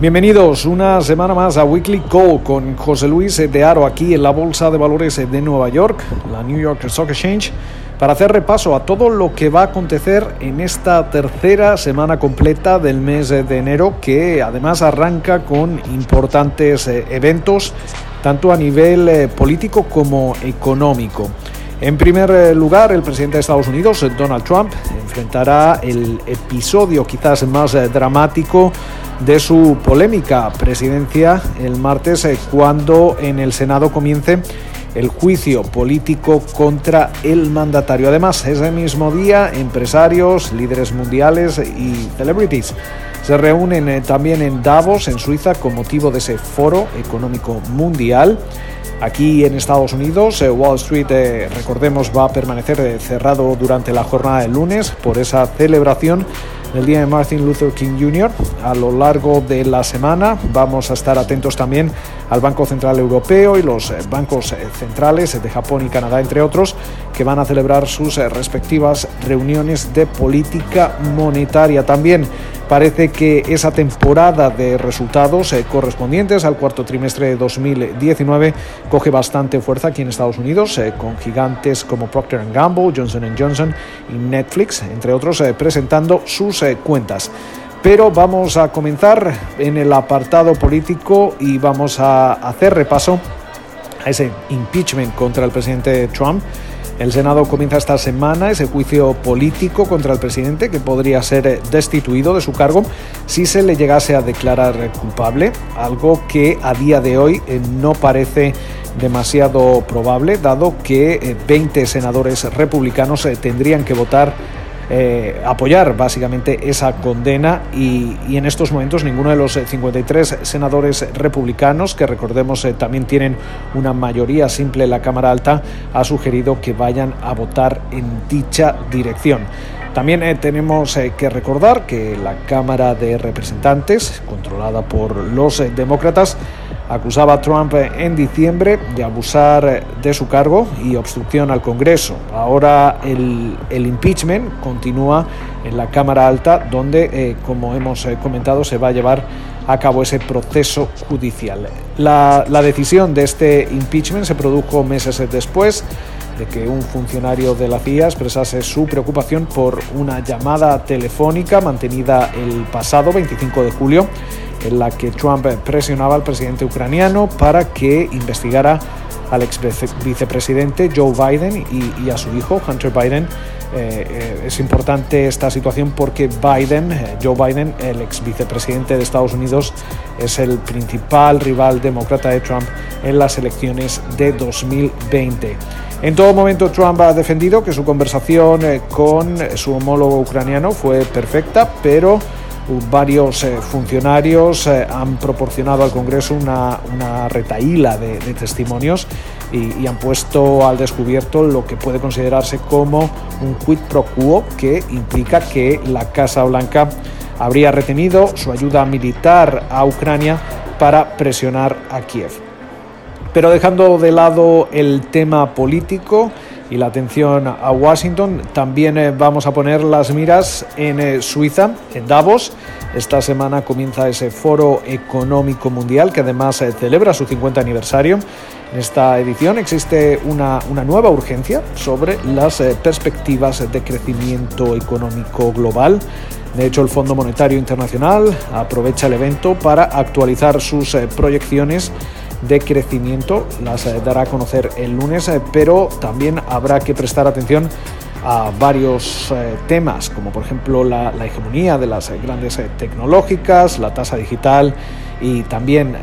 Bienvenidos una semana más a Weekly Call con José Luis de Aro aquí en la Bolsa de Valores de Nueva York, la New York Stock Exchange, para hacer repaso a todo lo que va a acontecer en esta tercera semana completa del mes de enero, que además arranca con importantes eh, eventos, tanto a nivel eh, político como económico. En primer eh, lugar, el presidente de Estados Unidos, Donald Trump, enfrentará el episodio quizás más dramático de su polémica presidencia el martes eh, cuando en el Senado comience el juicio político contra el mandatario. Además, ese mismo día, empresarios, líderes mundiales y celebrities se reúnen eh, también en Davos, en Suiza, con motivo de ese foro económico mundial. Aquí en Estados Unidos, eh, Wall Street, recordemos, va a permanecer cerrado durante la jornada del lunes por esa celebración el día de Martin Luther King Jr. A lo largo de la semana vamos a estar atentos también al Banco Central Europeo y los eh, bancos eh, centrales de Japón y Canadá, entre otros, que van a celebrar sus eh, respectivas reuniones de política monetaria. También parece que esa temporada de resultados correspondientes al cuarto trimestre de 2019 coge bastante fuerza aquí en Estados Unidos, con gigantes como Procter Gamble, Johnson Johnson y Netflix, entre otros, presentando sus cuentas. Pero vamos a comenzar en el apartado político y vamos a hacer repaso a ese impeachment contra el presidente Trump. El Senado comienza esta semana ese juicio político contra el presidente que podría ser destituido de su cargo si se le llegase a declarar culpable, algo que a día de hoy eh, no parece demasiado probable, dado que 20 eh, senadores republicanos eh, tendrían que votar eh, apoyar básicamente esa condena y, en estos momentos ninguno de los 53 eh, senadores republicanos, que recordemos eh, también tienen una mayoría simple en la Cámara Alta, ha sugerido que vayan a votar en dicha dirección. También tenemos que recordar que la Cámara de Representantes, controlada por los demócratas, acusaba a Trump en diciembre de abusar de su cargo y obstrucción al Congreso. Ahora el, impeachment continúa en la Cámara Alta, donde, eh, como hemos eh, comentado, se va a llevar a cabo ese proceso judicial. La, la decisión de este impeachment se produjo meses después de que un funcionario de la CIA expresase su preocupación por una llamada telefónica mantenida el pasado 25 de julio en la que Trump presionaba al presidente ucraniano para que investigara al ex vicepresidente Joe Biden y, a su hijo Hunter Biden. Eh, eh, es importante esta situación porque Biden, eh, Joe Biden, el ex vicepresidente de Estados Unidos, es el principal rival demócrata de Trump en las elecciones de 2020. En todo momento Trump ha defendido que su conversación con su homólogo ucraniano fue perfecta, pero varios eh, funcionarios eh, han proporcionado al Congreso una, una de, testimonios y, han puesto al descubierto lo que puede considerarse como un quid pro quo que implica que la Casa Blanca habría retenido su ayuda militar a Ucrania para presionar a Kiev. Pero dejando de lado el tema político, y la atención a Washington. También eh, vamos a poner las miras en eh, Suiza, en Davos. Esta semana comienza ese foro económico mundial que además eh, celebra su 50 aniversario. En esta edición existe una, una nueva urgencia sobre las perspectivas de crecimiento económico global. De hecho, el Fondo Monetario Internacional aprovecha el evento para actualizar sus proyecciones de crecimiento. Las eh, dará a conocer el lunes, eh, pero también habrá que prestar atención a varios eh, temas, como por ejemplo la, hegemonía de las grandes tecnológicas, la tasa digital y también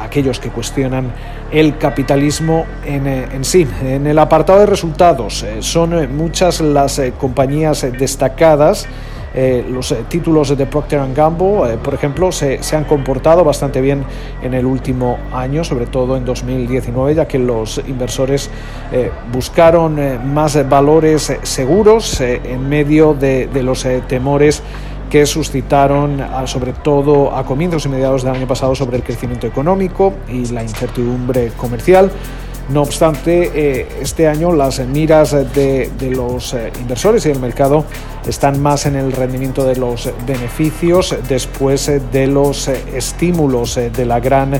aquellos que cuestionan el capitalismo en, en, sí. En el apartado de resultados son muchas las compañías destacadas eh, los eh, títulos de Procter Gamble, eh, por ejemplo, se, han comportado bastante bien en el último año, sobre todo en 2019, ya que los inversores buscaron más valores seguros en medio de, los temores que suscitaron sobre todo a comienzos y mediados del año pasado sobre el crecimiento económico y la incertidumbre comercial. No obstante, eh, este año las miras de, los eh, inversores y del mercado están más en el rendimiento de los beneficios después eh, de los estímulos de la gran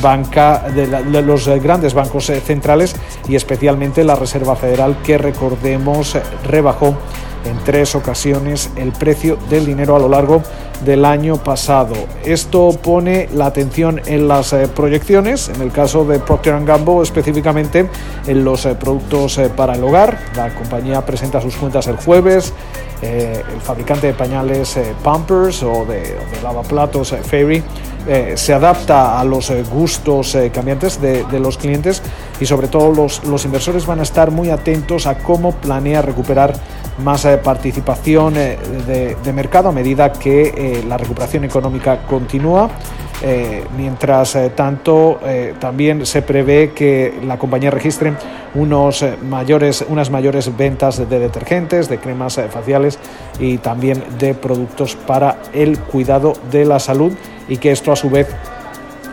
banca de, los grandes bancos centrales y especialmente la Reserva Federal que recordemos rebajó en tres ocasiones el precio del dinero a lo largo del año pasado. Esto pone la atención en las eh, proyecciones, en el caso de Procter Gamble específicamente en los eh, productos eh, para el hogar. La compañía presenta sus cuentas el jueves. el fabricante de pañales Pampers o de, de lavaplatos Fairy se adapta a los gustos cambiantes de, los clientes y sobre todo los, los inversores van a estar muy atentos a cómo planea recuperar más eh, participación eh, de, mercado a medida que eh, la recuperación económica continúa. mientras tanto, también se prevé que la compañía registre unos mayores, unas mayores ventas de detergentes, de cremas faciales y también de productos para el cuidado de la salud y que esto a su vez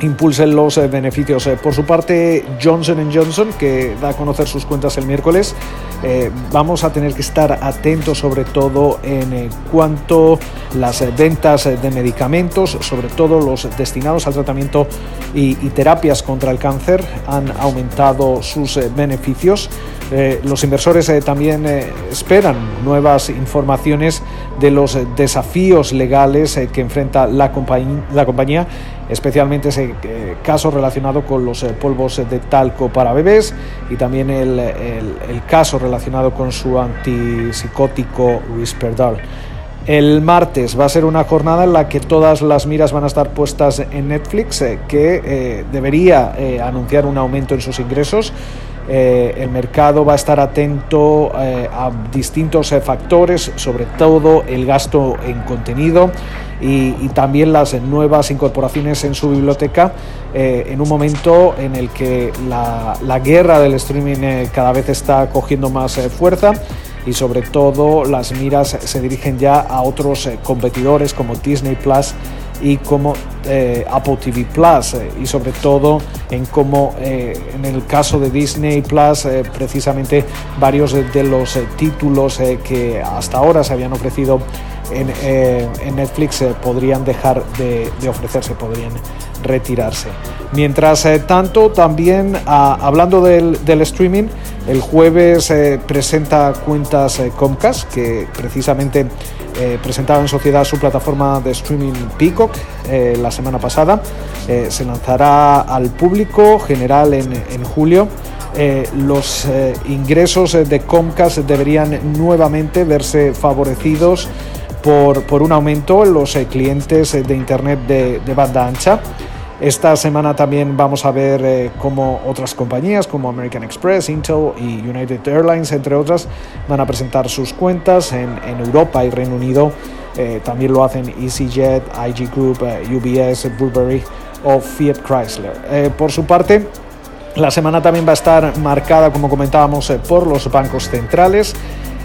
impulsen los eh, beneficios. Eh, por su parte, Johnson Johnson, que da a conocer sus cuentas el miércoles, eh, vamos a tener que estar atentos sobre todo en cuanto las ventas de medicamentos, sobre todo los destinados al tratamiento y, terapias contra el cáncer, han aumentado sus beneficios. los inversores también esperan nuevas informaciones de los desafíos legales que enfrenta la, la compañía especialmente ese eh, caso relacionado con los eh, polvos de talco para bebés y también el, el, caso relacionado con su antipsicótico Risperdal. El martes va a ser una jornada en la que todas las miras van a estar puestas en Netflix, eh, que debería anunciar un aumento en sus ingresos. El mercado va a estar atento a distintos factores, sobre todo el gasto en contenido y, también las nuevas incorporaciones en su biblioteca eh, en un momento en el que la, guerra del streaming eh, cada vez está cogiendo más eh, fuerza y sobre todo las miras se dirigen ya a otros competidores como Disney Plus y como Apple TV Plus y sobre todo en cómo en el caso de Disney Plus precisamente varios de los títulos que hasta ahora se habían ofrecido eh, en, Netflix eh, podrían dejar de, ofrecerse, podrían retirarse. Mientras eh, tanto, también ah, hablando del, streaming, el jueves presenta cuentas Comcast, que precisamente presentaba en sociedad su plataforma de streaming Peacock la semana pasada. se lanzará al público general en, en julio. los ingresos de Comcast deberían nuevamente verse favorecidos por, un aumento en los eh, clientes eh, de Internet de, banda ancha. Esta semana también vamos a ver eh, cómo otras compañías como American Express, Intel y United Airlines, entre otras, van a presentar sus cuentas en, Europa y Reino Unido. también lo hacen EasyJet, IG Group, UBS, Burberry o Fiat Chrysler. por su parte, la semana también va a estar marcada, como comentábamos, por los bancos centrales.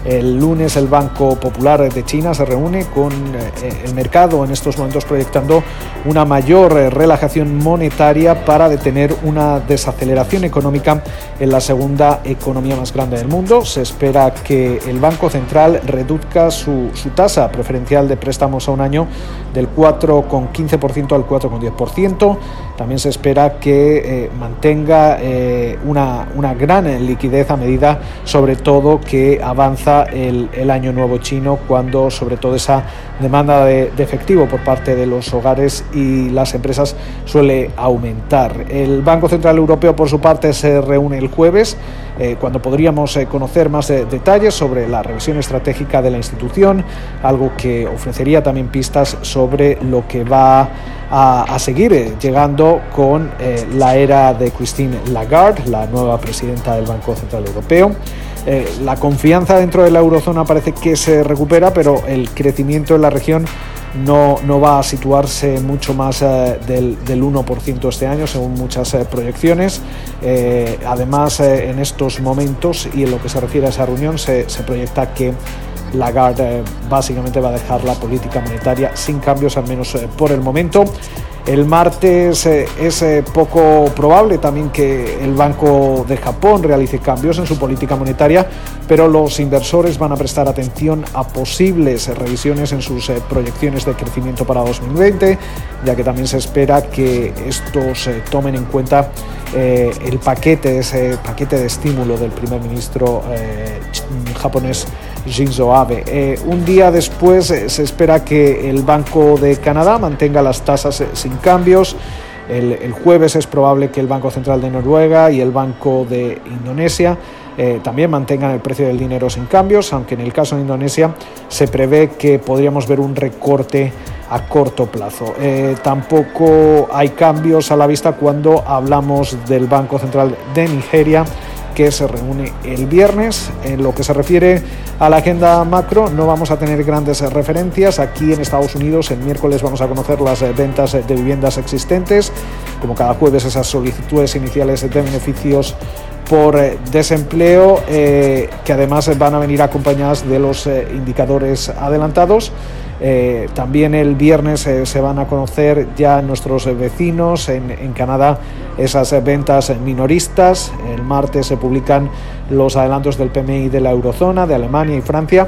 El lunes el Banco Popular de China se reúne con eh, el mercado en estos momentos proyectando una mayor eh, relajación monetaria para detener una desaceleración económica en la segunda economía más grande del mundo. Se espera que el Banco Central reduzca su, tasa preferencial de préstamos a un año del 4,15% al 4,10%. También se espera que eh, mantenga una, una gran liquidez a medida sobre todo que avanza el, año nuevo chino cuando sobre todo esa demanda de, efectivo por parte de los hogares y las empresas suele aumentar. El Banco Central Europeo por su parte se reúne el jueves eh, cuando podríamos eh, conocer más detalles sobre la revisión estratégica de la institución, algo que ofrecería también pistas sobre lo que va a, seguir eh, llegando con la era de Christine Lagarde, la nueva presidenta del Banco Central Europeo. Eh, la confianza dentro de la eurozona parece que se recupera, pero el crecimiento en la región no, no va a situarse mucho más eh, del, del, 1% este año, según muchas eh, proyecciones. además, en estos momentos y en lo que se refiere a esa reunión, se proyecta que Lagarde básicamente va a dejar la política monetaria sin cambios, al menos por el momento. El martes eh, es eh, poco probable también que el Banco de Japón realice cambios en su política monetaria, pero los inversores van a prestar atención a posibles revisiones en sus eh, proyecciones de crecimiento para 2020, ya que también se espera que estos tomen en cuenta el paquete, ese paquete de estímulo del primer ministro japonés Shinzo Abe. Eh, un día después eh, se espera que el Banco de Canadá mantenga las tasas eh, sin cambios. El, jueves es probable que el Banco Central de Noruega y el Banco de Indonesia también mantengan el precio del dinero sin cambios, aunque en el caso de Indonesia se prevé que podríamos ver un recorte a corto plazo. tampoco hay cambios a la vista cuando hablamos del Banco Central de Nigeria que se reúne el viernes. En lo que se refiere a la agenda macro, no vamos a tener grandes referencias. Aquí en Estados Unidos, el miércoles vamos a conocer las ventas de viviendas existentes, como cada jueves esas solicitudes iniciales de beneficios por eh, desempleo, eh, que además van a venir acompañadas de los eh, indicadores adelantados. También el viernes se van a conocer ya nuestros vecinos en, en, Canadá esas ventas minoristas. El martes se publican los adelantos del PMI de la eurozona, de Alemania y Francia.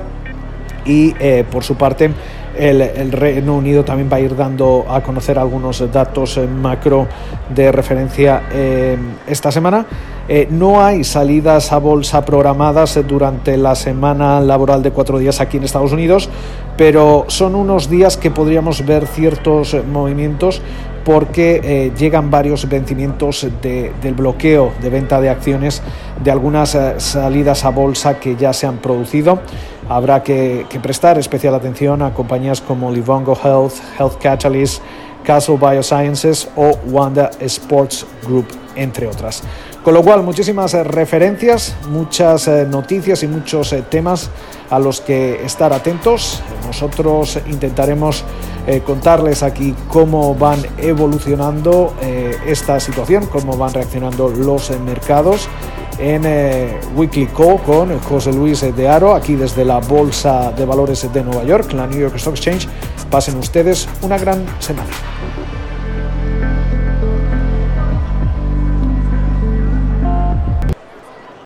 Y por su parte, el, Reino Unido también va a ir dando a conocer algunos datos eh, macro de referencia eh, esta semana. Eh, no hay salidas a bolsa programadas durante la semana laboral de cuatro días aquí en Estados Unidos, pero son unos días que podríamos ver ciertos movimientos porque llegan varios vencimientos del bloqueo de venta de acciones de algunas salidas a bolsa que ya se han producido. Habrá que, prestar especial atención a compañías como Livongo Health, Health Catalyst, Castle Biosciences o Wanda Sports Group, entre otras. Con lo cual, muchísimas eh, referencias, muchas eh, noticias y muchos eh, temas a los que estar atentos. Nosotros intentaremos contarles aquí cómo van evolucionando esta situación, cómo van reaccionando los mercados en eh, Weekly Call con José Luis de Aro, aquí desde la Bolsa de Valores de Nueva York, la New York Stock Exchange. Pasen ustedes una gran semana.